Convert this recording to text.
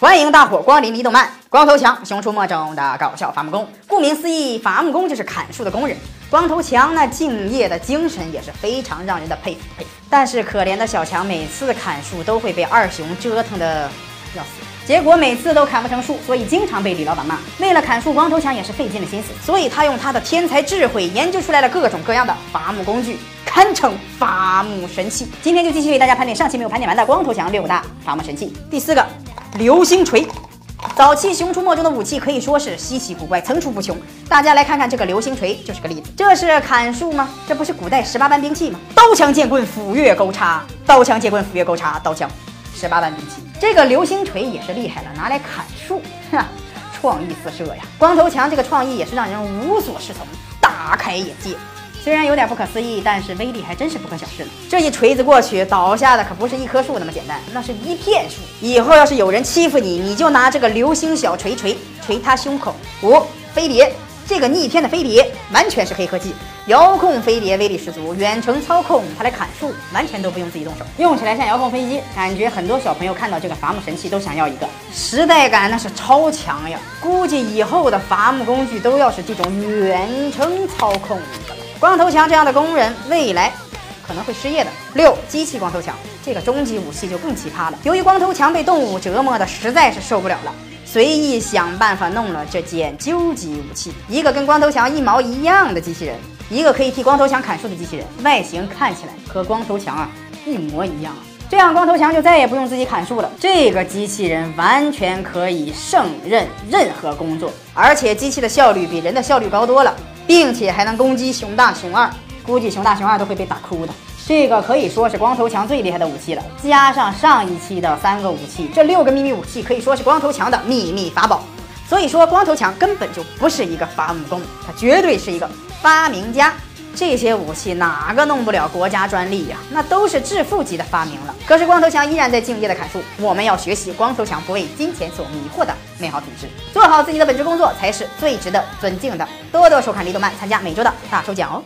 欢迎大伙光临李动漫。光头强，熊出没中的搞笑伐木工。顾名思义，伐木工就是砍树的工人。光头强那敬业的精神也是非常让人的佩服佩服。但是可怜的小强每次砍树都会被二熊折腾的要死，结果每次都砍不成树，所以经常被李老板骂。为了砍树，光头强也是费尽了心思，所以他用他的天才智慧研究出来了各种各样的伐木工具，堪称伐木神器。今天就继续为大家盘点上期没有盘点完的光头强六大伐木神器。第四个。流星锤，早期《熊出没》中的武器可以说是稀奇古怪、层出不穷。大家来看看这个流星锤，就是个例子。这是砍树吗？这不是古代十八般兵器吗？刀枪剑棍斧钺钩叉，刀枪剑棍斧钺钩叉，刀枪，十八般兵器。这个流星锤也是厉害了，拿来砍树，哈，创意四射呀！光头强这个创意也是让人无所适从，大开眼界。虽然有点不可思议，但是威力还真是不可小视呢。这一锤子过去，倒下的可不是一棵树那么简单，那是一片树。以后要是有人欺负你，你就拿这个流星小锤锤锤他胸口。五飞碟，这个逆天的飞碟完全是黑科技，遥控飞碟威力十足，远程操控它来砍树，完全都不用自己动手，用起来像遥控飞机。感觉很多小朋友看到这个伐木神器都想要一个，时代感那是超强呀！估计以后的伐木工具都要是这种远程操控的。光头强这样的工人，未来可能会失业的。六机器光头强，这个终极武器就更奇葩了。由于光头强被动物折磨的实在是受不了了，随意想办法弄了这件究极武器，一个跟光头强一毛一样的机器人，一个可以替光头强砍树的机器人，外形看起来和光头强啊一模一样。这样光头强就再也不用自己砍树了。这个机器人完全可以胜任任何工作，而且机器的效率比人的效率高多了。并且还能攻击熊大、熊二，估计熊大、熊二都会被打哭的。这个可以说是光头强最厉害的武器了，加上上一期的三个武器，这六个秘密武器可以说是光头强的秘密法宝。所以说，光头强根本就不是一个伐木工，他绝对是一个发明家。这些武器哪个弄不了国家专利呀？那都是致富级的发明了。可是光头强依然在敬业的砍树。我们要学习光头强不为金钱所迷惑的美好品质，做好自己的本职工作才是最值得尊敬的。多多收看李动漫，参加每周的大抽奖哦。